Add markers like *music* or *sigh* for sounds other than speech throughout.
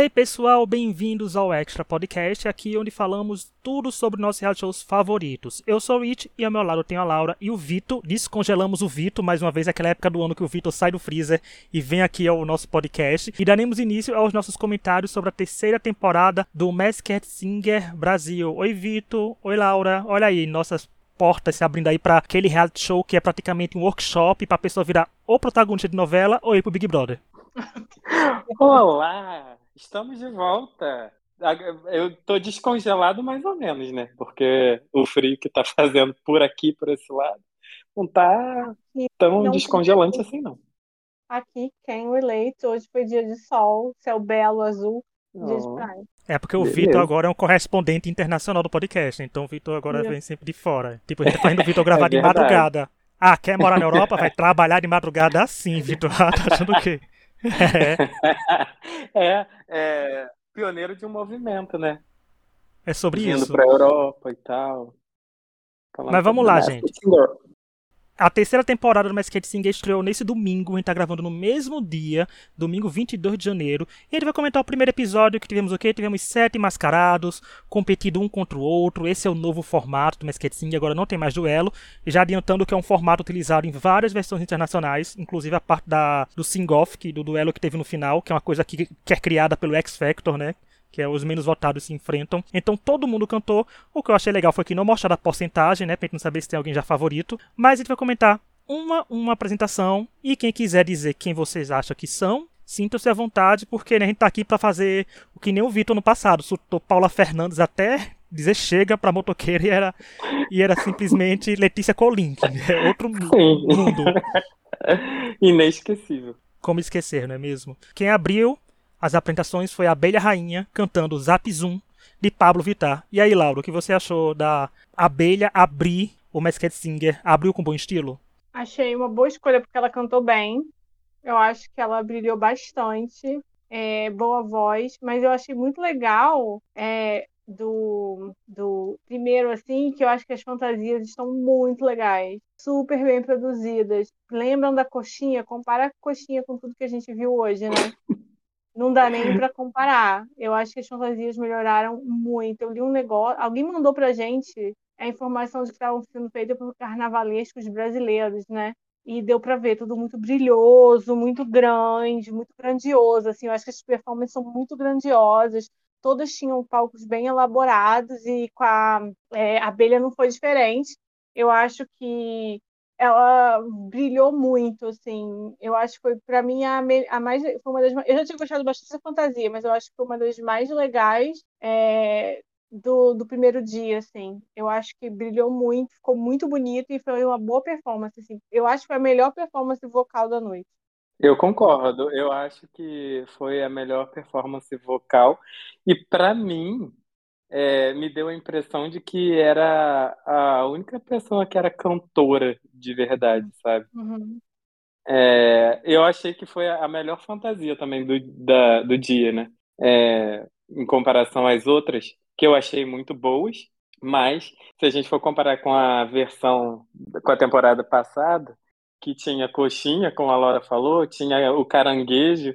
Hey pessoal, bem-vindos ao Extra Podcast, aqui onde falamos tudo sobre nossos reality shows favoritos. Eu sou o Rich e ao meu lado tenho a Laura e o Vitor. Descongelamos o Vitor, mais uma vez, aquela época do ano que o Vitor sai do freezer e vem aqui ao nosso podcast. E daremos início aos nossos comentários sobre a terceira temporada do Masked Singer Brasil. Oi Vitor, oi Laura, olha aí, nossas portas se abrindo aí para aquele reality show que é praticamente um workshop para a pessoa virar ou protagonista de novela ou ir pro Big Brother. *laughs* Olá! Estamos de volta. Eu tô descongelado mais ou menos, né? Porque o frio que tá *laughs* fazendo por aqui, por esse lado, não tá tão não descongelante assim, não. Aqui, quem relate, hoje foi dia de sol, céu belo, azul, dia de praia. É porque o Vitor agora é um correspondente internacional do podcast, então o Vitor agora vem sempre de fora. Tipo, *laughs* a gente tá fazendo o Vitor gravar é de madrugada. Ah, quer morar na Europa? Vai trabalhar de madrugada assim, Vitor. Ah, *laughs* tá achando o quê? *laughs* É. é, pioneiro de um movimento, né? É sobre Indo isso. Indo pra Europa e tal. Mas vamos lá, gente. A terceira temporada do Masked Singer estreou nesse domingo, a gente tá gravando no mesmo dia, domingo 22 de janeiro. E gente vai comentar o primeiro episódio, que tivemos o quê? Tivemos sete mascarados, competindo um contra o outro. Esse é o novo formato do Masked Singer, agora não tem mais duelo. Já adiantando que é um formato utilizado em várias versões internacionais, inclusive a parte da, do sing-off, do duelo que teve no final, que é uma coisa que, que é criada pelo X Factor, né? Que é os menos votados se enfrentam. Então todo mundo cantou. O que eu achei legal foi que não mostrar a porcentagem, né, pra gente não saber se tem alguém já favorito, mas a gente vai comentar uma uma apresentação e quem quiser dizer quem vocês acham que são, sintam-se à vontade, porque né, a gente tá aqui para fazer o que nem o Vitor no passado, soltou Paula Fernandes até dizer chega pra motoqueira e era, e era simplesmente *laughs* Letícia Colim, é outro mundo. *laughs* Inesquecível. Como esquecer, não é mesmo? Quem abriu as apresentações foi a Abelha Rainha cantando Zap Zoom de Pablo Vittar. E aí, Laura, o que você achou da Abelha abrir o Masked Singer? Abriu com bom estilo? Achei uma boa escolha porque ela cantou bem. Eu acho que ela brilhou bastante. É, boa voz, mas eu achei muito legal é, do, do primeiro, assim, que eu acho que as fantasias estão muito legais, super bem produzidas. Lembram da coxinha? Compara a coxinha com tudo que a gente viu hoje, né? *laughs* não dá nem para comparar. Eu acho que as fantasias melhoraram muito. Eu li um negócio, alguém mandou pra gente a informação de que estavam sendo feitas por carnavalescos brasileiros, né? E deu para ver tudo muito brilhoso, muito grande, muito grandioso. Assim, eu acho que as performances são muito grandiosas. Todas tinham palcos bem elaborados e com a é, abelha não foi diferente. Eu acho que ela brilhou muito, assim. Eu acho que foi, para mim, a, a, mais. Foi uma das, eu já tinha gostado bastante da fantasia, mas eu acho que foi uma das mais legais é, do, do primeiro dia, assim. Eu acho que brilhou muito, ficou muito bonito e foi uma boa performance, assim. Eu acho que foi a melhor performance vocal da noite. Eu concordo. Eu acho que foi a melhor performance vocal. E para mim, é, me deu a impressão de que era a única pessoa que era cantora de verdade, sabe? Uhum. É, eu achei que foi a melhor fantasia também do, da, do dia, né? É, em comparação às outras, que eu achei muito boas, mas se a gente for comparar com a versão, com a temporada passada, que tinha coxinha, como a Laura falou, tinha o caranguejo,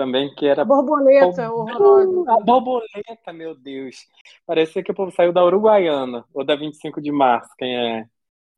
também, que era. Borboleta, horrorosa. A borboleta, meu Deus. Parecia que o povo saiu da Uruguaiana, ou da 25 de março, quem é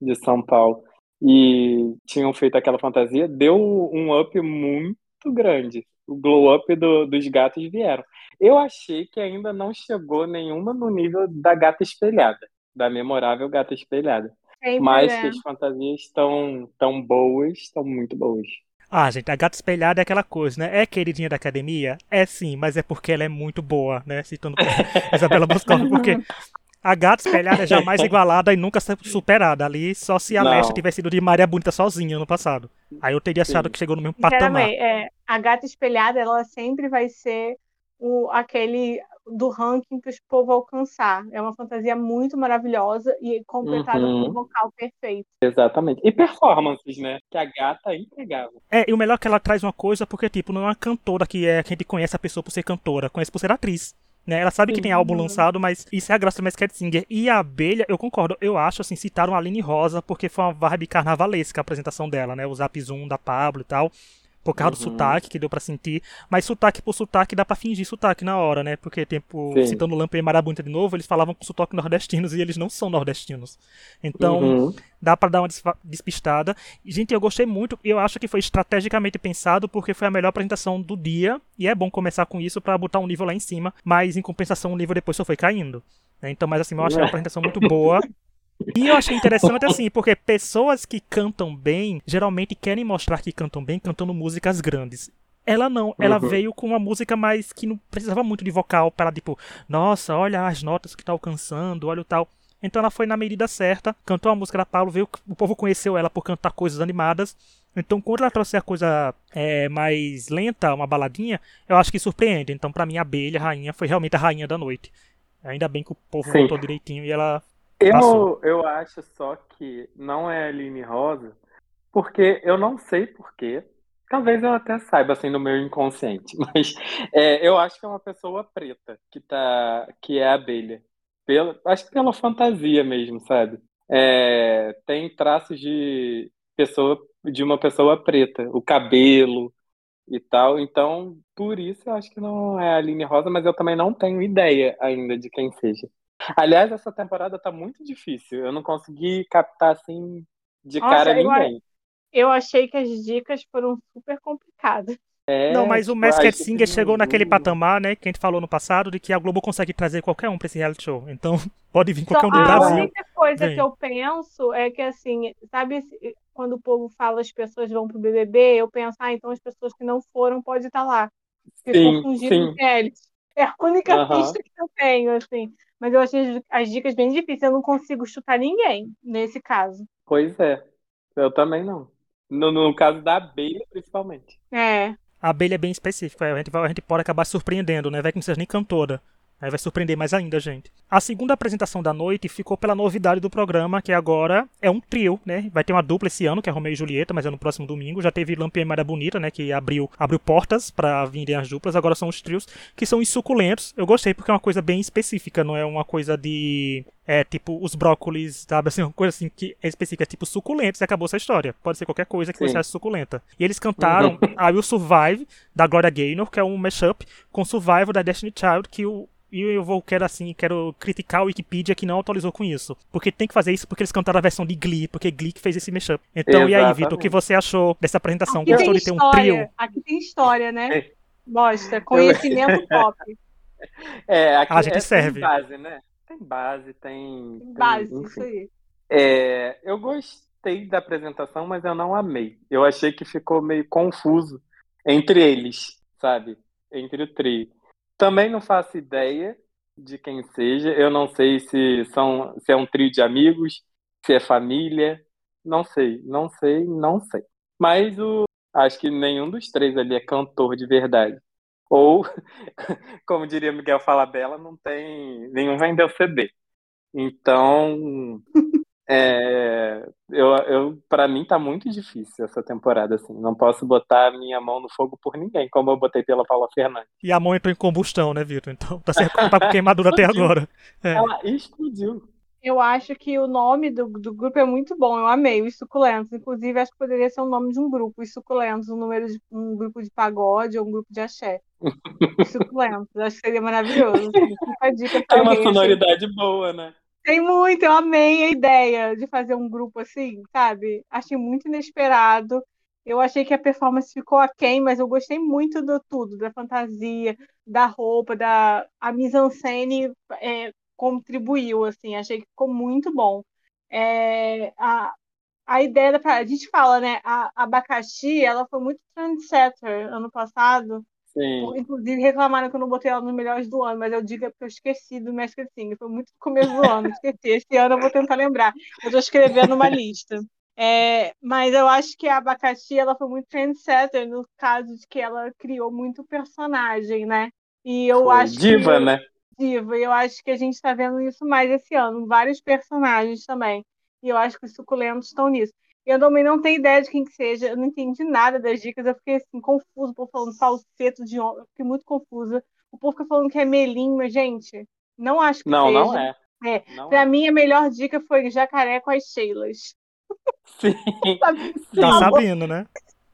de São Paulo. E tinham feito aquela fantasia, deu um up muito grande. O glow up do, dos gatos vieram. Eu achei que ainda não chegou nenhuma no nível da gata espelhada, da memorável gata espelhada. Sempre Mas é. que as fantasias estão tão boas, estão muito boas. Ah, gente, a gata espelhada é aquela coisa, né? É queridinha da academia? É sim, mas é porque ela é muito boa, né? Citando *laughs* Isabela Boscov, porque a gata espelhada é jamais igualada e nunca superada. Ali, só se a Leste tivesse sido de Maria Bonita sozinha no passado. Aí eu teria achado que chegou no mesmo patamar. É, a gata espelhada, ela sempre vai ser o, aquele do ranking para o povo alcançar. É uma fantasia muito maravilhosa e completada uhum. com um vocal perfeito. Exatamente. E performances, né? Que a gata é entregava. É, e o melhor é que ela traz uma coisa, porque, tipo, não é uma cantora que, é, que a gente conhece a pessoa por ser cantora, conhece por ser atriz. Né? Ela sabe que tem álbum lançado, mas isso é a graça do Masked Singer. E a abelha, eu concordo, eu acho, assim, citaram a Aline Rosa porque foi uma vibe carnavalesca a apresentação dela, né? O Zap Zoom da Pablo e tal. Por causa uhum. do sotaque, que deu para sentir. Mas sotaque por sotaque dá pra fingir sotaque na hora, né? Porque, tipo, Sim. citando Lampa e Marabunta de novo, eles falavam com sotaque nordestinos e eles não são nordestinos. Então, uhum. dá para dar uma despistada. Gente, eu gostei muito. Eu acho que foi estrategicamente pensado porque foi a melhor apresentação do dia. E é bom começar com isso para botar um nível lá em cima. Mas, em compensação, o nível depois só foi caindo. Né? Então, mas assim, eu achei uma *laughs* apresentação muito boa. E eu achei interessante assim, porque pessoas que cantam bem geralmente querem mostrar que cantam bem cantando músicas grandes. Ela não, ela uhum. veio com uma música mais que não precisava muito de vocal para tipo, nossa, olha as notas que tá alcançando, olha o tal. Então ela foi na medida certa, cantou a música da Paulo, veio, o povo conheceu ela por cantar coisas animadas. Então, quando ela trouxe a coisa é, mais lenta, uma baladinha, eu acho que surpreende. Então, para mim, a abelha, a rainha, foi realmente a rainha da noite. Ainda bem que o povo Sim. votou direitinho e ela eu, eu acho só que não é a Aline Rosa, porque eu não sei porquê. Talvez eu até saiba, assim, no meu inconsciente, *laughs* mas é, eu acho que é uma pessoa preta que, tá, que é abelha. Pela, acho que pela fantasia mesmo, sabe? É, tem traços de pessoa de uma pessoa preta, o cabelo e tal. Então, por isso eu acho que não é a Aline Rosa, mas eu também não tenho ideia ainda de quem seja. Aliás, essa temporada tá muito difícil. Eu não consegui captar assim de Nossa, cara ninguém. Eu achei que as dicas foram super complicadas. É, não, mas o tipo, Masked Singer chegou naquele patamar, né, que a gente falou no passado, de que a Globo consegue trazer qualquer um pra esse reality show. Então, *laughs* pode vir qualquer um do a Brasil. A única coisa Vem. que eu penso é que, assim, sabe, quando o povo fala as pessoas vão pro BBB, eu penso, ah, então as pessoas que não foram podem estar lá. Porque sim, confundindo eles. É a única uhum. pista que eu tenho, assim. Mas eu achei as dicas bem difíceis. Eu não consigo chutar ninguém nesse caso. Pois é. Eu também não. No, no caso da abelha, principalmente. É. A abelha é bem específica. A gente, a gente pode acabar surpreendendo, né? Vai que não seja nem cantora. Aí vai surpreender mais ainda, gente. A segunda apresentação da noite ficou pela novidade do programa, que agora é um trio, né? Vai ter uma dupla esse ano, que é Romeu e Julieta, mas é no próximo domingo. Já teve Lampião e Maria Bonita, né? Que abriu, abriu portas para virem as duplas. Agora são os trios, que são insuculentos. Eu gostei porque é uma coisa bem específica, não é uma coisa de. É tipo os brócolis, sabe? *laughs* Assim, uma coisa assim que é específica, é tipo suculentos e acabou essa história. Pode ser qualquer coisa que Sim. você ache suculenta. E eles cantaram *laughs* I Will Survive, da Gloria Gaynor, que é um mashup, com Survival da Destiny Child, que o e eu vou quero assim, quero criticar o Wikipedia que não atualizou com isso. Porque tem que fazer isso porque eles cantaram a versão de Glee, porque Glee que fez esse mashup. Então, Exatamente. e aí, Vitor, o que você achou dessa apresentação? Aqui Gostou de ter um trio? Aqui tem história, né? Mostra, conhecimento *laughs* pop. É, aqui a gente é, serve. Tem base, né? Tem base, tem. Tem base, tem, isso aí. É, eu gostei da apresentação, mas eu não amei. Eu achei que ficou meio confuso entre eles, sabe? Entre o trio. Também não faço ideia de quem seja. Eu não sei se são se é um trio de amigos, se é família. Não sei, não sei, não sei. Mas o, acho que nenhum dos três ali é cantor de verdade. Ou, *laughs* como diria Miguel Falabella, não tem nenhum vendeu CD. Então, é, eu, eu para mim tá muito difícil essa temporada assim. Não posso botar a minha mão no fogo por ninguém, como eu botei pela Paula Fernandes. E a mão entrou em combustão, né, Vitor? Então tá, certo, tá com queimadura até agora. É. Ela explodiu. Eu acho que o nome do, do grupo é muito bom, eu amei, os suculentos. Inclusive, acho que poderia ser o nome de um grupo, os suculentos, um número de um grupo de pagode ou um grupo de axé. Os *laughs* suculentos, acho que seria maravilhoso. Assim, dica Tem uma sonoridade boa, né? Tem muito, eu amei a ideia de fazer um grupo assim, sabe? Achei muito inesperado. Eu achei que a performance ficou aquém, mas eu gostei muito do tudo, da fantasia, da roupa, da a mise-en-scène é, contribuiu, assim, achei que ficou muito bom. É, a, a ideia da a gente fala, né? A, a abacaxi, ela foi muito trendsetter ano passado. Sim. Inclusive, reclamaram que eu não botei ela nos melhores do ano, mas eu digo é porque eu esqueci do Masked Singer. Foi muito no começo do ano, esqueci. Esse ano eu vou tentar lembrar. Eu estou escrevendo uma lista. É, mas eu acho que a Abacaxi ela foi muito trendsetter no caso de que ela criou muito personagem, né? E eu foi acho diva, que, né? Diva. E eu acho que a gente está vendo isso mais esse ano, vários personagens também. E eu acho que os suculentos estão nisso. Eu também não tenho ideia de quem que seja, eu não entendi nada das dicas, eu fiquei assim, confuso, o povo falando falseto de homem, eu fiquei muito confusa. O povo fica falando que é melinho, mas, gente, não acho que não, seja. Não, é. É, não pra é. mim, a melhor dica foi jacaré com as Sheilas. Sim. *laughs* tá sabendo, né?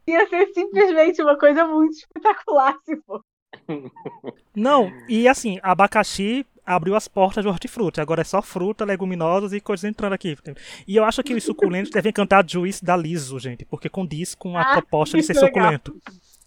Ia ser simplesmente uma coisa muito espetacular se for. Não, e assim, abacaxi abriu as portas do hortifruti. Agora é só fruta, leguminosas e coisas entrando aqui. E eu acho que os suculentos devem cantar Juice da Liso, gente, porque condiz com a ah, proposta de ser legal. suculento.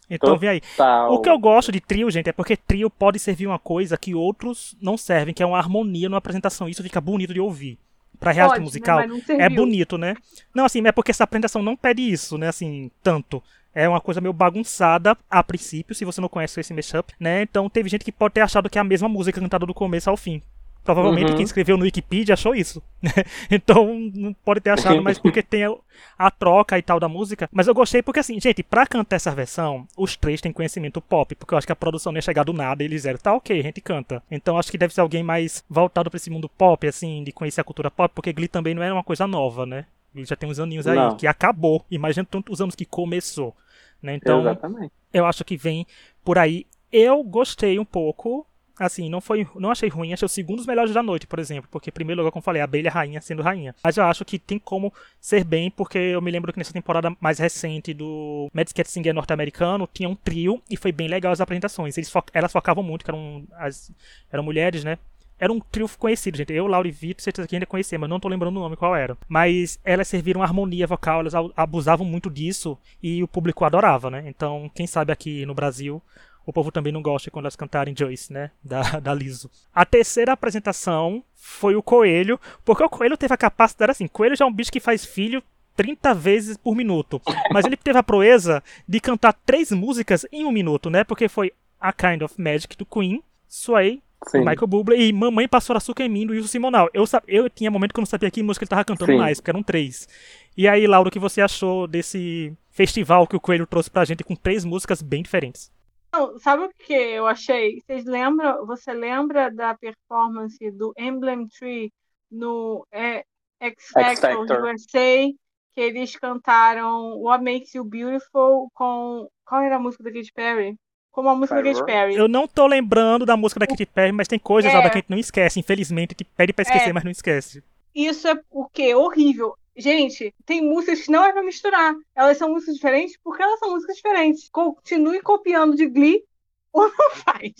Então vem aí. O que eu gosto de trio, gente, é porque trio pode servir uma coisa que outros não servem, que é uma harmonia numa apresentação. Isso fica bonito de ouvir. Pra reality pode, né, musical, né? é bonito, né? Não, assim, é porque essa apresentação não pede isso, né? Assim, tanto. É uma coisa meio bagunçada a princípio, se você não conhece esse mashup, né? Então teve gente que pode ter achado que é a mesma música cantada do começo ao fim. Provavelmente uhum. quem escreveu no Wikipedia achou isso. *laughs* Né? então não pode ter achado, mas porque tem a, a, troca e tal da música. Mas eu gostei porque, assim, gente, pra cantar essa versão, os três têm conhecimento pop. Porque eu acho que a produção não ia chegar do nada e eles eram, tá ok, a gente canta. Então acho que deve ser alguém mais voltado pra esse mundo pop, assim, de conhecer a cultura pop, porque Glee também não era uma coisa nova, né? Já tem uns aninhos aí, não. que acabou. Imagina tantos anos que começou. Né? Então, Exatamente. eu acho que vem por aí. Eu gostei um pouco. Assim, não foi, não achei ruim, achei o segundo dos melhores da noite, por exemplo, porque primeiro lugar, como falei, a abelha rainha sendo rainha. Mas eu acho que tem como ser bem, porque eu me lembro que nessa temporada mais recente do Mad Cat Singer norte-americano, tinha um trio e foi bem legal as apresentações. Eles fo elas focavam muito, que eram, as, eram mulheres, né? Era um trio conhecido, gente. Eu, Laura e Vitor, certeza que ainda conhecia, mas não tô lembrando o nome qual era. Mas elas serviram harmonia vocal, elas abusavam muito disso e o público adorava, né? Então, quem sabe aqui no Brasil o povo também não gosta quando elas cantarem Joyce, né? *laughs* Da, da Liso. A terceira apresentação foi o Coelho, porque o Coelho teve a capacidade assim: Coelho já é um bicho que faz filho 30 vezes por minuto. Mas ele teve a proeza de cantar três músicas em um minuto, né? Porque foi A Kind of Magic do Queen, Sway Sim. Michael Bublé e Mamãe Passou Açúcar em Mim do Wilson Simonal. Eu, eu tinha momento que eu não sabia que música ele tava cantando Sim. mais, porque eram três. E aí, Laura, o que você achou desse festival que o Coelho trouxe pra gente com três músicas bem diferentes? Não, sabe o que eu achei? Vocês lembram, você lembra da performance do Emblem Tree no é, X Factor USA? Que eles cantaram What Makes You Beautiful com. Qual era a música da Katy Perry? Como a música da Katy Perry. Eu não tô lembrando da música da Katy Perry, mas tem coisas é. lá que a gente não esquece. Infelizmente, a gente pede pra esquecer, é. mas não esquece. Isso é porque horrível. Gente, tem músicas que não é pra misturar. Elas são músicas diferentes porque elas são músicas diferentes. Continue copiando de Glee *laughs* ou não faz.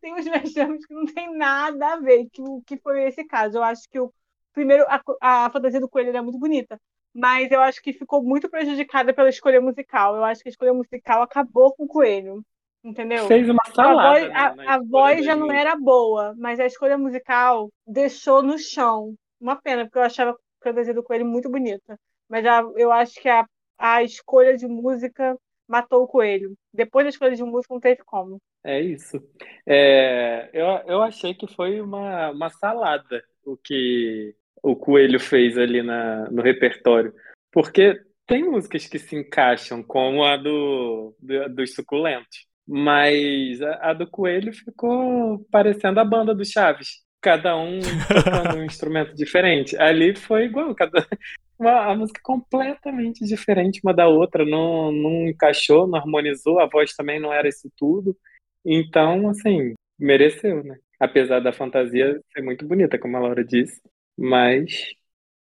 Tem uns mashups que não tem nada a ver, que, que foi esse caso. Eu acho que o primeiro, a, a fantasia do coelho é muito bonita mas eu acho que ficou muito prejudicada pela escolha musical. Eu acho que a escolha musical acabou com o coelho. Entendeu? Fez uma salada. A voz, né, a, a voz já não era boa, mas a escolha musical deixou no chão. Uma pena, porque eu achava a fantasia do Coelho muito bonita. Mas a, eu acho que a, a escolha de música matou o Coelho. Depois da escolha de música não teve como. É isso. É, eu, eu achei que foi uma, uma salada o que o Coelho fez ali na, no repertório. Porque tem músicas que se encaixam, como a do, do dos suculentos. Mas a, a, do Coelho ficou parecendo a banda do Chaves. Cada um tocando um *laughs* instrumento diferente. Ali foi igual, cada *laughs* uma a música completamente diferente uma da outra, não, não encaixou, não harmonizou, a voz também não era isso tudo. Então, assim, mereceu, né? Apesar da fantasia ser muito bonita, como a Laura disse, mas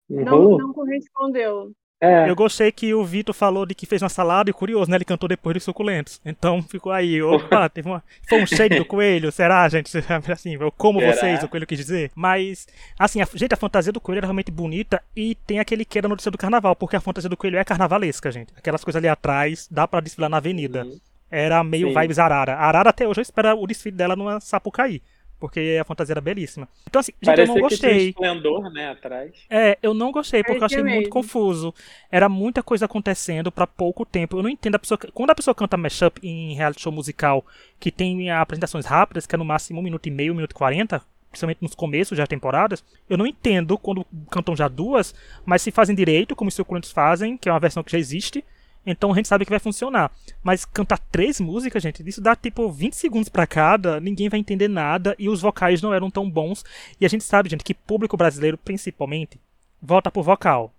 não, não, não correspondeu. É. Eu gostei que o Vitor falou de que fez uma salada e curioso, né? Ele cantou depois dos suculentos. Então ficou aí, opa, *laughs* teve uma. Foi um shade do coelho, será, gente? Assim, eu como será? vocês, o coelho quis dizer. Mas, assim, a, gente, a fantasia do coelho é realmente bonita e tem aquele que da notícia do carnaval, porque a fantasia do coelho é carnavalesca, gente. Aquelas coisas ali atrás, dá para desfilar na avenida. Uhum. Era meio Sim. vibes Arara. A Arara até hoje eu espero o desfile dela numa Sapucaí porque a fantasia era belíssima. Então, assim, gente, eu não gostei. Que tinha esplendor, né, atrás. É, eu não gostei, porque eu achei mesmo. muito confuso. Era muita coisa acontecendo para pouco tempo. Eu não entendo a pessoa. Quando a pessoa canta mashup em reality show musical, que tem apresentações rápidas, que é no máximo um minuto e meio, um minuto e quarenta, principalmente nos começos das temporadas, eu não entendo quando cantam já duas, mas se fazem direito, como os suculentos fazem, que é uma versão que já existe, então a gente sabe que vai funcionar. Mas cantar três músicas, gente, isso dá tipo 20 segundos para cada, ninguém vai entender nada e os vocais não eram tão bons. E a gente sabe, gente, que público brasileiro, principalmente, volta por vocal.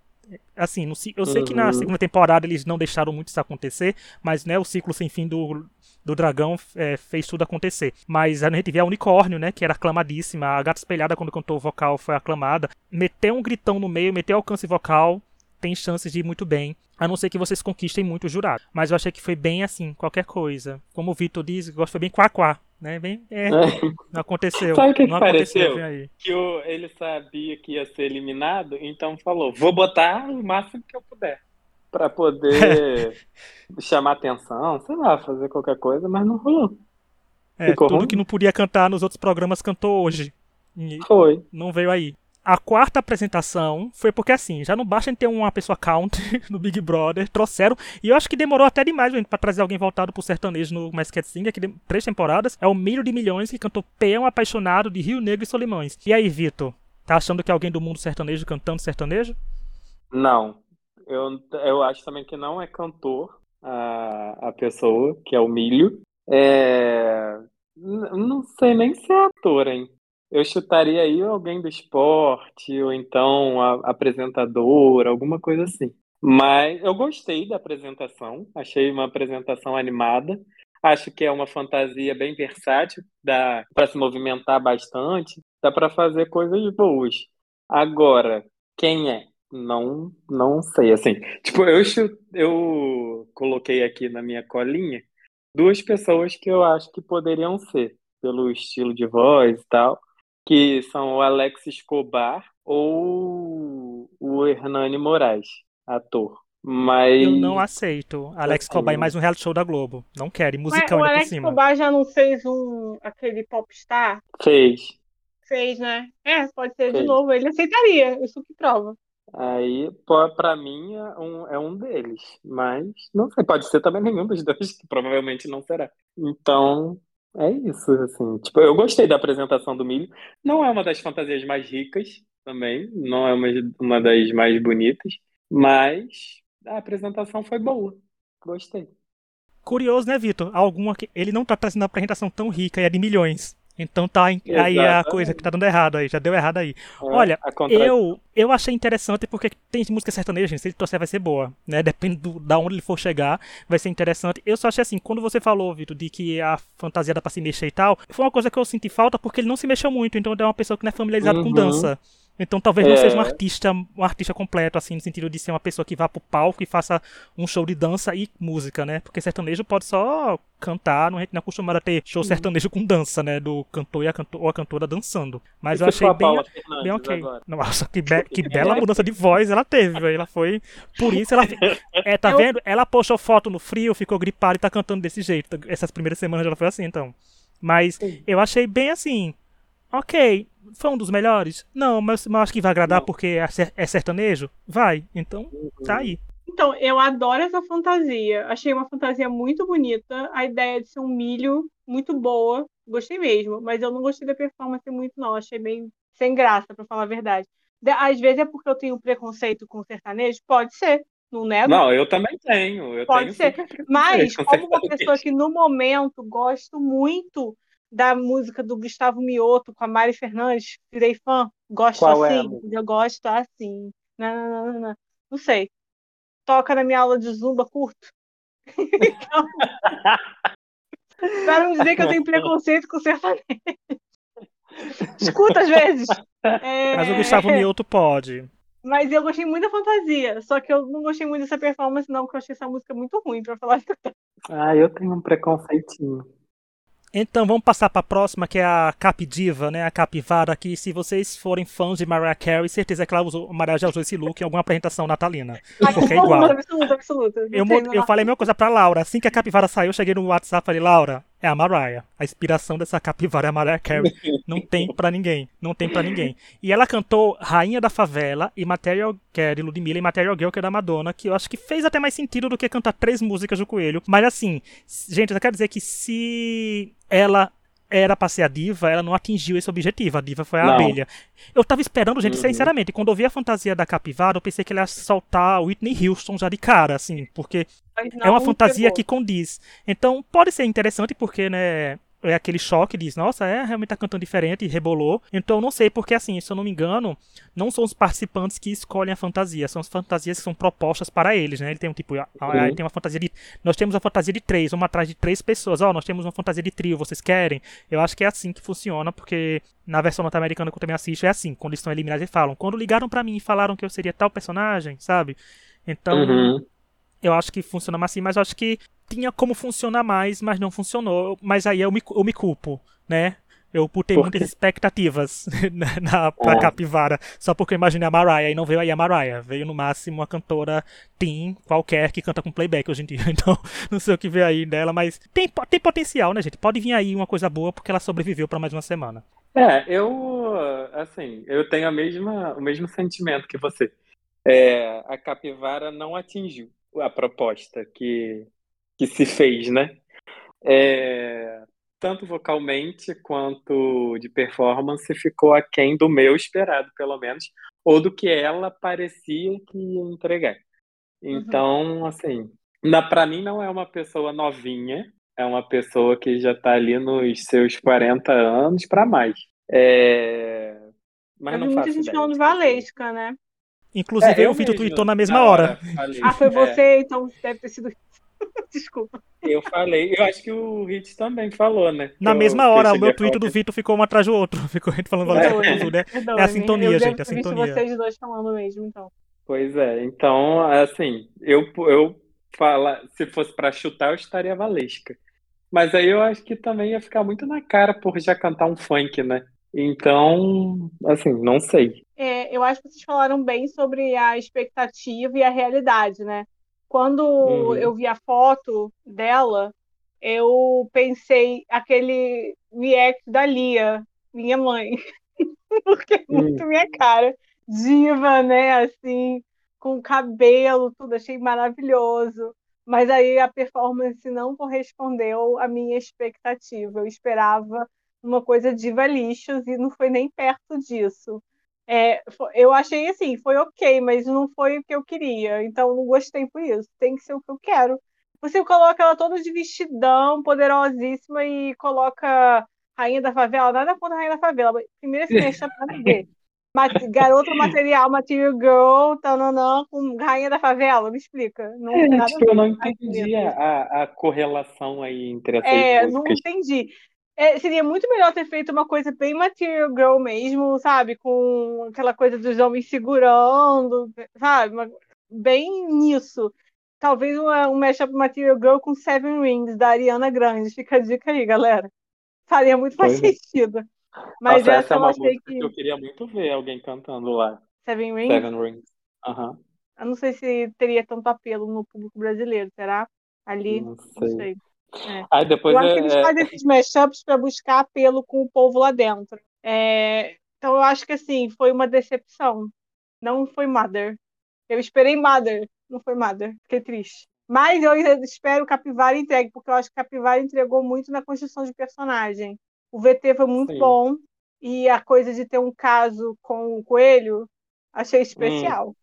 Assim, no, eu sei que na uhum. segunda temporada eles não deixaram muito isso acontecer, mas né, o ciclo sem fim do, do dragão é, fez tudo acontecer. Mas a gente vê a unicórnio, né, que era aclamadíssima, a gata espelhada quando cantou o vocal foi aclamada, meteu um gritão no meio, meteu alcance vocal, tem chances de ir muito bem. A não ser que vocês conquistem muito o jurado. Mas eu achei que foi bem assim, qualquer coisa. Como o Vitor diz, gosto foi bem quá-quá. Né? Bem, é, é. não aconteceu. Sabe o que, que pareceu? Que o, ele sabia que ia ser eliminado, então falou: vou botar o máximo que eu puder. Pra poder *laughs* chamar atenção, sei lá, fazer qualquer coisa, mas não rolou. É, Ficou tudo ruim? que não podia cantar nos outros programas cantou hoje. E Foi. Não veio aí. A quarta apresentação foi porque, assim, já não basta ter uma pessoa count *laughs* no Big Brother, trouxeram, e eu acho que demorou até demais para trazer alguém voltado pro sertanejo no Masked Singer, que três temporadas, é o Milho de Milhões, que cantou Peão Apaixonado de Rio Negro e Solimões. E aí, Vitor, tá achando que é alguém do mundo sertanejo cantando sertanejo? Não. Eu, eu acho também que não é cantor a, a pessoa, que é o Milho. É... Não sei nem se é ator, hein? Eu chutaria aí alguém do esporte, ou então a apresentadora, alguma coisa assim. Mas eu gostei da apresentação, achei uma apresentação animada. Acho que é uma fantasia bem versátil, dá para se movimentar bastante, dá para fazer coisas boas. Agora, quem é? Não, não sei. Assim, tipo, eu, eu coloquei aqui na minha colinha duas pessoas que eu acho que poderiam ser, pelo estilo de voz e tal que são o Alex Escobar ou o Hernani Moraes, ator. Mas. Eu não aceito. Alex Escobar mais um reality show da Globo. Não quero. E musicão Mas o Alex Escobar já não fez um aquele popstar? Fez. Fez, né? É, pode ser fez. de novo. Ele aceitaria. Isso que prova. Aí, para mim, é um, é um deles. Mas não sei, pode ser também nenhum dos dois, *laughs* que provavelmente não será. Então, é isso, assim. Tipo, eu gostei da apresentação do milho. Não é uma das fantasias mais ricas também, não é uma, uma das mais bonitas, mas a apresentação foi boa. Gostei. Curioso, né, Vitor? Alguma que ele não tá trazendo uma apresentação tão rica e é de milhões. Então tá aí a coisa que tá dando errado aí, já deu errado aí. É, Olha, eu eu achei interessante porque tem música sertaneja, gente, se ele trouxer vai ser boa, né? Depende do, da onde ele for chegar, vai ser interessante. Eu só achei assim, quando você falou, Vitor, de que a fantasia dá pra se mexer e tal, foi uma coisa que eu senti falta porque ele não se mexeu muito, então é uma pessoa que não é familiarizada uhum. com dança. Então talvez é. não seja um artista, um artista completo, assim, no sentido de ser uma pessoa que vá pro palco e faça um show de dança e música, né? Porque sertanejo pode só cantar, não, a gente não é acostumado a ter show sertanejo com dança, né? Do cantor e a cantor, ou a cantora dançando. Mas e eu achei bem, bem ok. Agora? Nossa, que, be que *laughs* bela mudança de voz ela teve, velho. Ela foi. Por isso ela. É, tá vendo? Ela postou foto no frio, ficou gripada e tá cantando desse jeito. Essas primeiras semanas ela foi assim, então. Mas eu achei bem assim. Ok, foi um dos melhores? Não, mas, mas acho que vai agradar não. porque é, é sertanejo? Vai, então uhum. tá aí. Então, eu adoro essa fantasia. Achei uma fantasia muito bonita. A ideia de ser um milho muito boa. Gostei mesmo, mas eu não gostei da performance muito, não. Achei bem sem graça, para falar a verdade. Às vezes é porque eu tenho preconceito com sertanejo? Pode ser. Não nego. Não, eu também tenho. Eu Pode tenho ser. Mas, como uma pessoa que no momento gosto muito da música do Gustavo Mioto com a Mari Fernandes, virei fã, gosto Qual assim, é, eu gosto assim. Não, não, não, não, não sei. Toca na minha aula de zumba curto. *laughs* então, para não dizer que eu tenho preconceito com sertanejo. Escuta às vezes. É... Mas o Gustavo Mioto pode. Mas eu gostei muito da fantasia, só que eu não gostei muito dessa performance, não, porque eu achei essa música muito ruim, pra falar a verdade. Ah, eu tenho um preconceitinho. Então vamos passar para a próxima, que é a Capidiva, né? A Capivara, que se vocês forem fãs de Mariah Carey, certeza que ela usou, Mariah já usou esse look em alguma apresentação natalina. Porque é *laughs* igual. Absoluta, absoluta. Eu, eu falei a mesma coisa pra Laura. Assim que a Capivara saiu, eu cheguei no WhatsApp e falei, Laura, é a Mariah. A inspiração dessa capivara é a Mariah Carey. Não tem para ninguém. Não tem para ninguém. E ela cantou Rainha da Favela e Material Girl Ludmilla e Material Girl, que é da Madonna, que eu acho que fez até mais sentido do que cantar três músicas do Coelho. Mas assim, gente, eu quero dizer que se ela era pra ser a diva, ela não atingiu esse objetivo. A diva foi a não. abelha. Eu tava esperando, gente, uhum. sinceramente. Quando eu vi a fantasia da capivara, eu pensei que ela ia soltar Whitney Houston já de cara, assim, porque é uma fantasia que condiz. Então, pode ser interessante, porque, né, é aquele choque, diz, nossa, é, realmente tá cantando diferente e rebolou. Então eu não sei, porque assim, se eu não me engano, não são os participantes que escolhem a fantasia, são as fantasias que são propostas para eles, né? Ele tem um tipo, uhum. tem uma fantasia de. Nós temos a fantasia de três, uma atrás de três pessoas. Ó, oh, nós temos uma fantasia de trio, vocês querem? Eu acho que é assim que funciona, porque na versão norte-americana que eu também assisto é assim, quando eles estão eliminados eles falam, quando ligaram para mim e falaram que eu seria tal personagem, sabe? Então. Uhum. Eu acho que funciona mais assim, mas eu acho que tinha como funcionar mais, mas não funcionou. Mas aí eu me, eu me culpo, né? Eu botei muitas expectativas *laughs* na, na, pra é. Capivara, só porque eu imaginei a Mariah e não veio aí a Mariah. Veio no máximo uma cantora teen qualquer que canta com playback hoje em dia. *laughs* Então, não sei o que veio aí dela, mas tem, tem potencial, né, gente? Pode vir aí uma coisa boa porque ela sobreviveu para mais uma semana. É, eu, assim, eu tenho a mesma, o mesmo sentimento que você. É, a Capivara não atingiu a proposta que, que se fez, né? É, tanto vocalmente quanto de performance ficou aquém do meu esperado, pelo menos, ou do que ela parecia que ia entregar. Então, uhum. assim, para mim não é uma pessoa novinha, é uma pessoa que já está ali nos seus 40 anos para mais. É... Mas eu não faço gente falando de Valesca, né? Inclusive, é, eu, o Vitor tweetou na mesma na hora. hora. Ah, foi você, é. então deve ter sido. *laughs* Desculpa. Eu falei, eu acho que o Hit também falou, né? Na eu, mesma hora, o meu tweet do Vitor ficou um atrás do outro. *laughs* Ficou a gente falando é. Azul, né? é a sintonia, eu gente, é a sintonia. vocês dois falando mesmo, então. Pois é, então, assim, eu, eu fala, se fosse para chutar, eu estaria Valesca. Mas aí eu acho que também ia ficar muito na cara por já cantar um funk, né? Então, assim, não sei. É, eu acho que vocês falaram bem sobre a expectativa e a realidade, né? Quando uhum. eu vi a foto dela, eu pensei aquele react da Lia, minha mãe, *laughs* porque é muito uhum. minha cara, diva, né? Assim, com cabelo, tudo, achei maravilhoso. Mas aí a performance não correspondeu à minha expectativa. Eu esperava uma coisa diva lixos e não foi nem perto disso. É, eu achei assim, foi ok, mas não foi o que eu queria. Então não gostei por isso. Tem que ser o que eu quero. Você coloca ela toda de vestidão, poderosíssima, e coloca Rainha da Favela, nada contra a Rainha da Favela. Primeiro esse mexa pra ver. Garota material, material girl, tananã, com Rainha da Favela, me explica. Não, é, tipo, eu não entendi a, a, correlação aí entre essas É, músicas. não entendi. É, seria muito melhor ter feito uma coisa bem Material Girl mesmo, sabe? Com aquela coisa dos homens segurando, sabe? Uma, bem nisso. Talvez uma, um mashup Material Girl com Seven Rings, da Ariana Grande. Fica a dica aí, galera. Faria muito mais pois é. sentido. Mas Nossa, essa, essa é uma música que... que... eu queria muito ver alguém cantando lá. Seven Rings? Seven Rings. Aham. Uhum. Eu não sei se teria tanto apelo no público brasileiro, será? Ali, não sei. Não sei. É. Aí depois eu acho é, que eles é... fazem esses mashups para buscar apelo com o povo lá dentro. É... Então eu acho que assim, foi uma decepção. Não foi Mother. Eu esperei Mother, não foi Mother. Fiquei triste. Mas eu espero que Capivara entregue, porque eu acho que Capivara entregou muito na construção de personagem. O VT foi muito Sim. bom. E a coisa de ter um caso com o coelho, achei especial. Hum.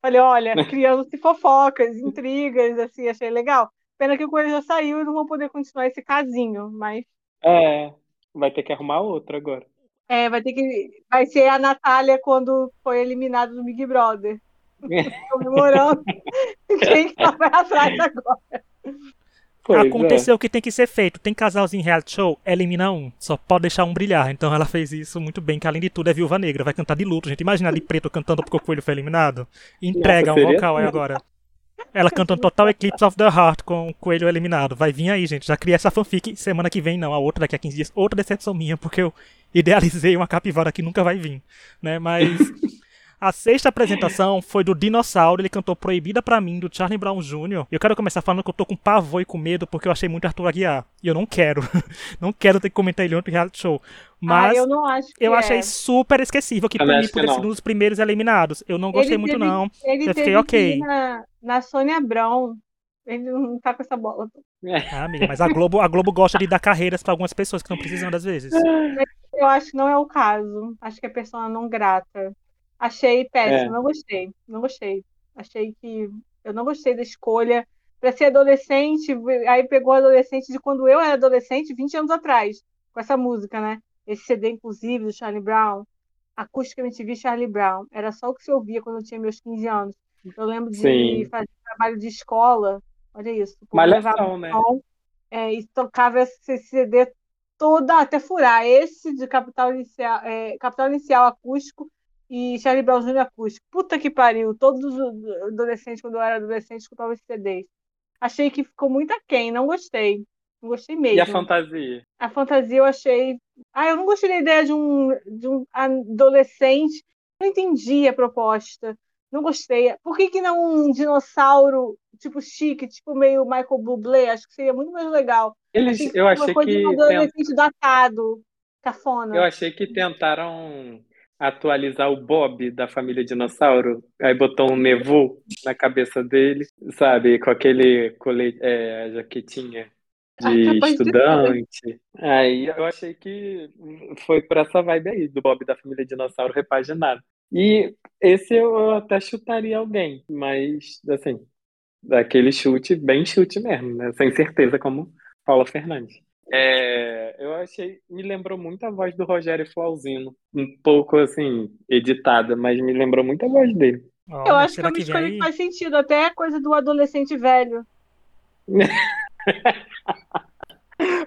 Falei, olha, *laughs* criando-se fofocas, intrigas, assim, achei legal. Pena que o Coelho já saiu e não vão poder continuar esse casinho, mas. É, vai ter que arrumar outro agora. É, vai ter que. Vai ser a Natália quando foi eliminada do Big Brother. *laughs* Comemorando. Quem tá vai atrás agora? Pois Aconteceu é. o que tem que ser feito. Tem casalzinho reality show, elimina um. Só pode deixar um brilhar. Então ela fez isso muito bem, que além de tudo é viúva negra. Vai cantar de luto, gente. Imagina ali preto cantando porque o coelho foi eliminado. Entrega Nossa, um vocal aí agora. Ela cantando Total Eclipse of the Heart com o Coelho eliminado. Vai vir aí, gente. Já criei essa fanfic semana que vem, não. A outra daqui a 15 dias. Outra decepção minha, porque eu idealizei uma capivara que nunca vai vir. Né? Mas A sexta apresentação foi do Dinossauro, ele cantou Proibida para mim, do Charlie Brown Jr. Eu quero começar falando que eu tô com pavor e com medo, porque eu achei muito Arthur Aguiar. E eu não quero. *laughs* não quero ter que comentar ele em outro reality show. Mas ah, eu, não acho eu é. achei super esquecível que por mim poderia ser um dos primeiros eliminados. Eu não gostei ele muito, teve, não. Ele eu fiquei ok. Na, na Sônia Brown. Ele não tá com essa bola. Ah, amiga, mas a Globo, a Globo gosta de dar carreiras para algumas pessoas que estão precisando às vezes. Eu acho que não é o caso. Acho que é pessoa não grata. Achei péssimo, é. não gostei. Não gostei. Achei que. Eu não gostei da escolha. para ser adolescente, aí pegou adolescente de quando eu era adolescente, 20 anos atrás, com essa música, né? Esse CD, inclusive, do Charlie Brown, Acústica MTV Charlie Brown, era só o que se ouvia quando eu tinha meus 15 anos. Eu lembro de Sim. fazer trabalho de escola, olha isso. Malhação, né? É, e tocava esse CD toda, até furar. Esse de Capital Inicial, é, Capital Inicial acústico e Charlie Brown Jr. acústico. Puta que pariu. Todos os adolescentes, quando eu era adolescente, escutavam esses CDs. Achei que ficou muito aquém, não gostei. Não gostei mesmo. E a fantasia? A fantasia eu achei. Ah, eu não gostei da ideia de um, de um adolescente. Não entendi a proposta. Não gostei. Por que, que não um dinossauro tipo chique, tipo meio Michael Bublé? Acho que seria muito mais legal. Eles, achei eu achei que. De um adolescente tent... datado, cafona. Eu achei que tentaram atualizar o Bob da família Dinossauro, aí botou um nevô na cabeça dele, sabe, com aquele colete, é, jaquetinha de ah, estudante. Aí eu achei que foi por essa vibe aí, do Bob da família Dinossauro repaginado. E esse eu até chutaria alguém, mas assim, daquele chute, bem chute mesmo, né? Sem certeza, como Paula Fernandes. É, eu achei, me lembrou muito a voz do Rogério Flauzino, um pouco assim, editada, mas me lembrou muito a voz dele. Oh, eu acho que é uma escolha que faz sentido, até a coisa do adolescente velho. *laughs* *laughs*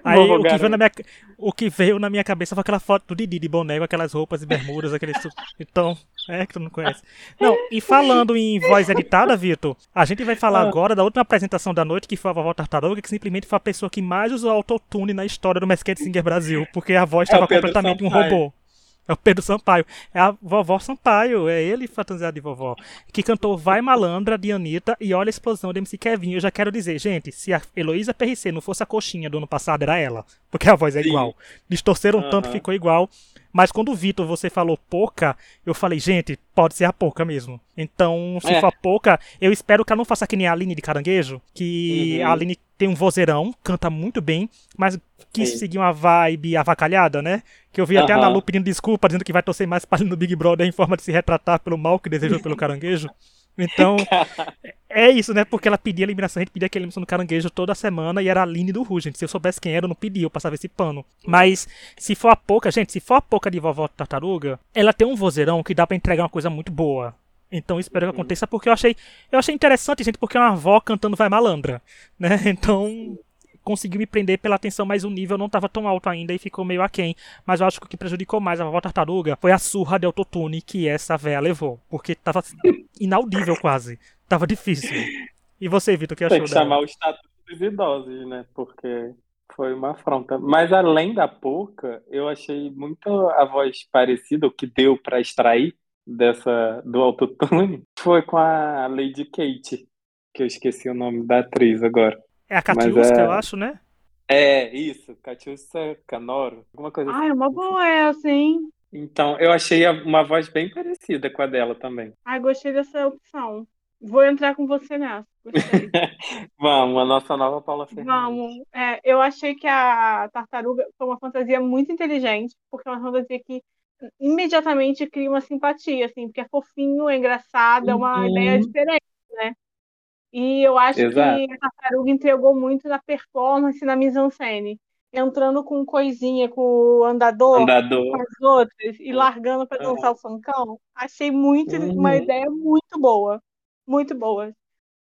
Aí o que, veio na minha, o que veio na minha cabeça foi aquela foto do Didi de boné, com aquelas roupas e bermudas, aqueles. Então, é que tu não conhece. Não, e falando em voz editada, Vitor, a gente vai falar ah. agora da última apresentação da noite, que foi a Vovó Tartaruga, que simplesmente foi a pessoa que mais usou autotune na história do Masked Singer Brasil, porque a voz estava é completamente um robô. É o Pedro Sampaio. É a vovó Sampaio, é ele fantasiado de vovó. Que cantou Vai Malandra, de Anitta e Olha a Explosão de MC Kevin. Eu já quero dizer, gente, se a Heloísa PRC não fosse a coxinha do ano passado, era ela. Porque a voz é Sim. igual. Distorceram uhum. tanto, ficou igual. Mas quando o Vitor, você falou pouca, eu falei, gente, pode ser a pouca mesmo. Então, se é. for pouca, eu espero que ela não faça que nem a Aline de Caranguejo, que uhum. a Aline tem um vozeirão, canta muito bem, mas quis Sim. seguir uma vibe avacalhada, né? Que eu vi até a Nalu pedindo desculpa, dizendo que vai torcer mais para *laughs* no Big Brother em forma de se retratar pelo mal que desejou pelo caranguejo. Então, *laughs* é isso, né? Porque ela pedia a eliminação, a gente pedia aquela eliminação do caranguejo toda semana e era a Aline do Ru, gente. Se eu soubesse quem era, eu não pedia, eu passava esse pano. Mas, se for a pouca, gente, se for a pouca de vovó tartaruga, ela tem um vozeirão que dá para entregar uma coisa muito boa. Então espero que uhum. aconteça porque eu achei, eu achei interessante, gente, porque é uma avó cantando vai malandra, né? *laughs* Então conseguiu me prender pela atenção, mas o nível não estava tão alto ainda e ficou meio aquém. Mas eu acho que o que prejudicou mais a vovó tartaruga foi a surra de autotune que essa véia levou. Porque tava inaudível quase. Tava difícil. E você, Vitor, o que achou Tem que chamar o estatuto dos idosos, né? Porque foi uma afronta. Mas além da pouca, eu achei muito a voz parecida, o que deu para extrair dessa do autotune, *laughs* foi com a Lady Kate, que eu esqueci o nome da atriz agora. É a Catiusca, é... eu acho, né? É, isso, Catiusca Canoro, alguma coisa assim. Ah, é uma boa essa, hein? Então, eu achei uma voz bem parecida com a dela também. Ah, gostei dessa opção. Vou entrar com você nessa. *laughs* Vamos, a nossa nova Paula Fernandes. Vamos. É, eu achei que a Tartaruga foi uma fantasia muito inteligente, porque é uma fantasia que imediatamente cria uma simpatia, assim, porque é fofinho, é engraçado, é uma uhum. ideia diferente, né? E eu acho Exato. que a Tartaruga entregou muito na performance, na mise-en-scène. Entrando com coisinha, com o andador, andador. com as outras, e largando para dançar o funkão. Achei muito uhum. uma ideia muito boa. Muito boa.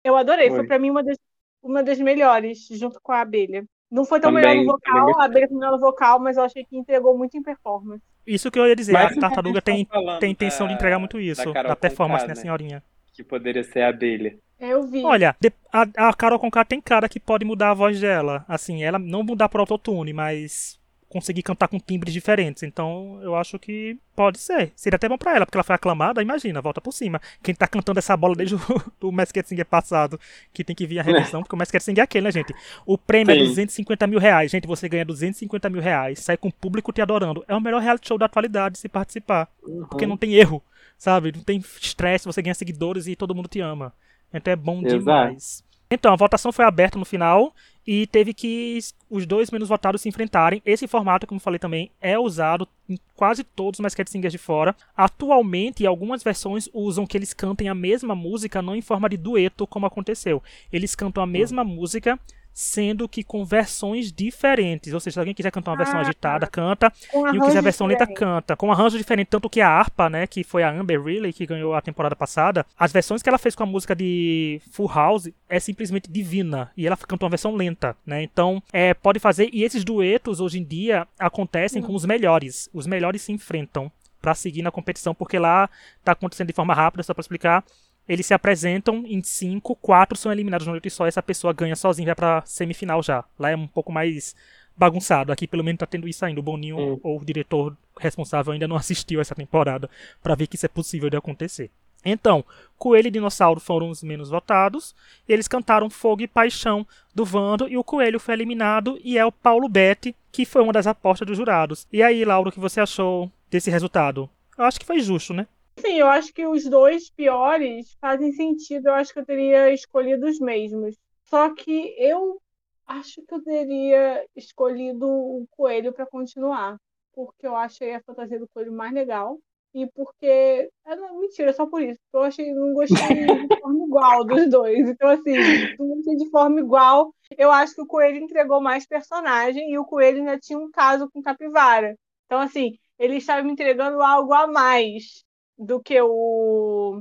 Eu adorei. Foi, Foi para mim uma das, uma das melhores, junto com a abelha. Não foi tão também, melhor no vocal, a abelha foi melhor no vocal, mas eu achei que entregou muito em performance. Isso que eu ia dizer, mas a tartaruga tem, tem intenção de entregar muito isso, da, da performance, né, senhorinha? Que poderia ser a abelha. Eu vi. Olha, a, a Carol Conká tem cara que pode mudar a voz dela. Assim, ela não mudar por autotune, mas conseguir cantar com timbres diferentes. Então, eu acho que pode ser. Seria até bom pra ela, porque ela foi aclamada, imagina, volta por cima. Quem tá cantando essa bola desde o *laughs* do Masked Singer passado, que tem que vir a revisão, porque o Masked Singer é aquele, né, gente? O prêmio é Sim. é 250 mil reais. Gente, você ganha 250 mil reais, sai com o público te adorando. É o melhor reality show da atualidade se participar. Uhum. Porque não tem erro, sabe? Não tem estresse, você ganha seguidores e todo mundo te ama. Então é bom Exato. demais. Então, a votação foi aberta no final e teve que os dois menos votados se enfrentarem. Esse formato, como falei também, é usado em quase todos os Masked Singers de fora. Atualmente, algumas versões usam que eles cantem a mesma música, não em forma de dueto, como aconteceu. Eles cantam a mesma hum. música sendo que com versões diferentes. Ou seja, se alguém quiser cantar uma versão ah, agitada, canta. E o quiser a versão lenta, canta. Com arranjo diferente. Tanto que a harpa, né, que foi a Amber Riley, que ganhou a temporada passada, as versões que ela fez com a música de Full House é simplesmente divina. E ela cantou uma versão lenta, né? Então, é, pode fazer. E esses duetos, hoje em dia, acontecem uhum. com os melhores. Os melhores se enfrentam para seguir na competição, porque lá tá acontecendo de forma rápida, só para explicar eles se apresentam em cinco, quatro são eliminados no noite só, e essa pessoa ganha sozinha, vai pra semifinal já. Lá é um pouco mais bagunçado. Aqui pelo menos tá tendo isso ainda. O Boninho, hum. ou o diretor responsável, ainda não *laughs* assistiu essa temporada para ver que isso é possível de acontecer. Então, Coelho e Dinossauro foram os menos votados. Eles cantaram Fogo e Paixão do Vando e o Coelho foi eliminado e é o Paulo Betti, que foi uma das apostas dos jurados. E aí, Lauro, o que você achou desse resultado? Eu acho que foi justo, né? Sim, eu acho que os dois piores fazem sentido. Eu acho que eu teria escolhido os mesmos. Só que eu acho que eu teria escolhido o coelho para continuar. Porque eu achei a fantasia do coelho mais legal. E porque. É, não, mentira, só por isso. Eu achei, não gostei de forma *laughs* igual dos dois. Então, assim, não gostei de forma igual. Eu acho que o coelho entregou mais personagem e o coelho ainda tinha um caso com capivara. Então, assim, ele estava me entregando algo a mais do que o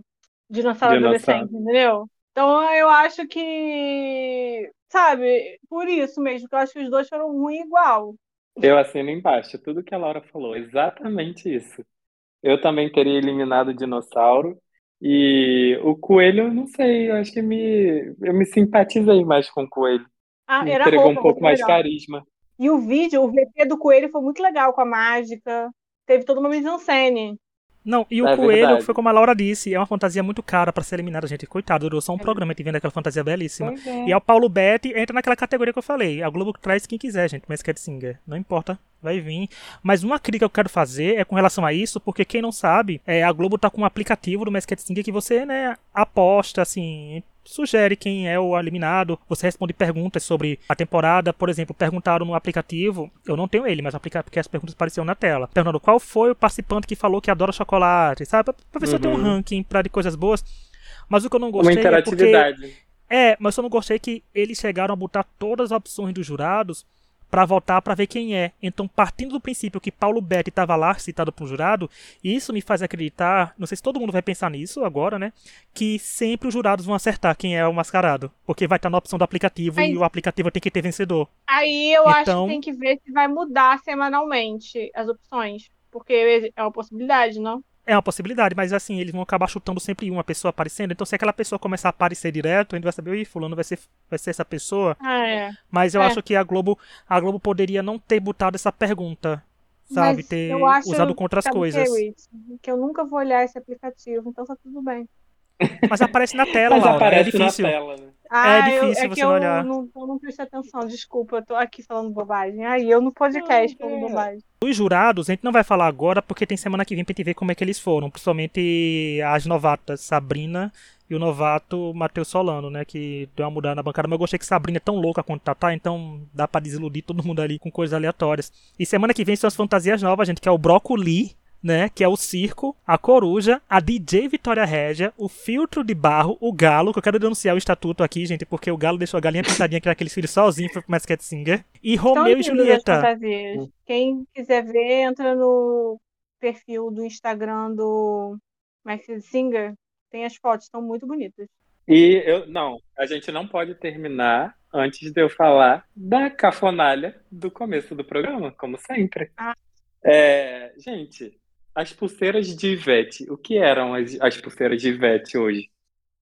dinossauro, adolescente, entendeu? Então eu acho que, sabe, por isso mesmo, que eu acho que os dois foram ruins igual. Eu assino embaixo, tudo que a Laura falou, exatamente isso. Eu também teria eliminado o dinossauro. E o coelho, não sei, eu acho que me, eu me simpatizei mais com o coelho. Ah, me entregou roupa, um pouco mais melhor. carisma. E o vídeo, o VT do coelho foi muito legal com a mágica. Teve toda uma mise-en-scène. Não, e o é coelho, verdade. foi como a Laura disse, é uma fantasia muito cara para ser eliminada, gente. Coitado, durou só um é. programa e vendo aquela fantasia belíssima. É. E é o Paulo Betti entra naquela categoria que eu falei. A Globo traz quem quiser, gente, mas quer Singer. Não importa, vai vir. Mas uma crítica que eu quero fazer é com relação a isso, porque quem não sabe, é, a Globo tá com um aplicativo do Masked Singer que você, né, aposta, assim, sugere quem é o eliminado, você responde perguntas sobre a temporada, por exemplo, perguntaram no aplicativo, eu não tenho ele, mas aplicativo porque as perguntas apareceram na tela, perguntando qual foi o participante que falou que adora chocolate, sabe? Pra ver se eu tenho um uhum. ranking pra de coisas boas. Mas o que eu não gostei Uma interatividade. é porque... É, mas eu não gostei que eles chegaram a botar todas as opções dos jurados para votar para ver quem é. Então, partindo do princípio que Paulo Betti estava lá citado para um jurado, isso me faz acreditar, não sei se todo mundo vai pensar nisso agora, né, que sempre os jurados vão acertar quem é o mascarado, porque vai estar na opção do aplicativo aí, e o aplicativo tem que ter vencedor. Aí eu então, acho que então tem que ver se vai mudar semanalmente as opções, porque é uma possibilidade, não? É uma possibilidade, mas assim, eles vão acabar chutando sempre uma pessoa aparecendo. Então, se aquela pessoa começar a aparecer direto, a gente vai saber, ih, fulano vai ser, vai ser essa pessoa. Ah, é. Mas eu é. acho que a Globo, a Globo poderia não ter botado essa pergunta. Sabe? Mas ter usado contra as coisas. Que, que eu nunca vou olhar esse aplicativo, então tá tudo bem. Mas aparece na tela, Mas Laura, é aparece é difícil. Na tela, né? Ah, é difícil eu, é você olhar. Não, eu não prestei atenção, desculpa, eu tô aqui falando bobagem. Aí eu no podcast falando bobagem. Os jurados, a gente não vai falar agora, porque tem semana que vem pra gente ver como é que eles foram. Principalmente as novatas, Sabrina e o novato Matheus Solano, né? Que deu uma mudada na bancada. Mas eu gostei que Sabrina é tão louca quanto Tatá, então dá pra desiludir todo mundo ali com coisas aleatórias. E semana que vem são as fantasias novas, gente, que é o Brócoli né? Que é o circo, a coruja, a DJ Vitória Régia, o filtro de barro, o galo, que eu quero denunciar o estatuto aqui, gente, porque o galo deixou a galinha pintadinha que era aquele filho sozinho foi pro Masked Singer. E Romeu e Julieta. Quem quiser ver, entra no perfil do Instagram do Masked Singer. Tem as fotos, estão muito bonitas. E eu, não, a gente não pode terminar antes de eu falar da cafonalha do começo do programa, como sempre. Ah. É, gente, as pulseiras de Ivete, o que eram as, as pulseiras de Ivete hoje?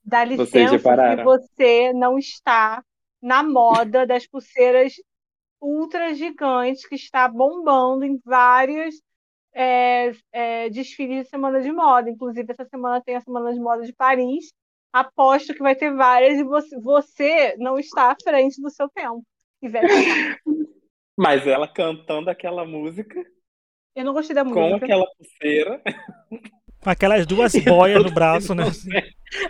Dá licença que você não está na moda das pulseiras ultra gigantes que está bombando em vários é, é, desfiles de semana de moda. Inclusive, essa semana tem a Semana de Moda de Paris. Aposto que vai ter várias e você, você não está à frente do seu tempo. Ivete. *laughs* Mas ela cantando aquela música eu não gostei da música. Com aquela pulseira. Com aquelas duas *laughs* boias no braço, né?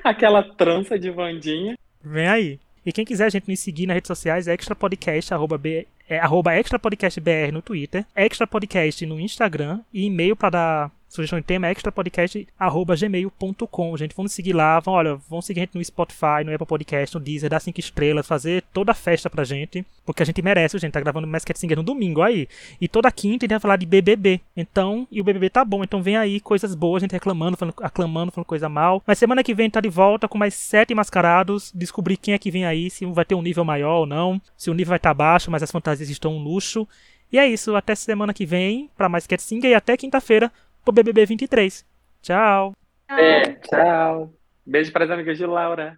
Aquela trança de Vandinha. Vem aí. E quem quiser a gente nos seguir nas redes sociais, é extra podcast, arroba, b, é, arroba extra podcast BR no Twitter, extra podcast no Instagram e e-mail para dar sugestão de tema extrapodcast.gmail.com. Gente, vamos seguir lá. Vão, olha, vão seguir a gente no Spotify, no Apple Podcast, no Deezer, dar cinco estrelas, fazer toda a festa pra gente. Porque a gente merece, gente. Tá gravando Masked Singer no domingo aí. E toda quinta a gente vai falar de BBB. Então, e o BBB tá bom. Então vem aí coisas boas, a gente reclamando, falando, aclamando, falando coisa mal. Mas semana que vem tá de volta com mais sete mascarados. Descobrir quem é que vem aí, se vai ter um nível maior ou não. Se o nível vai estar tá baixo, mas as fantasias estão um luxo. E é isso, até semana que vem para mais Cat Singer e até quinta-feira pro BBB 23. Tchau. É, tchau. Beijo para as amigas de Laura.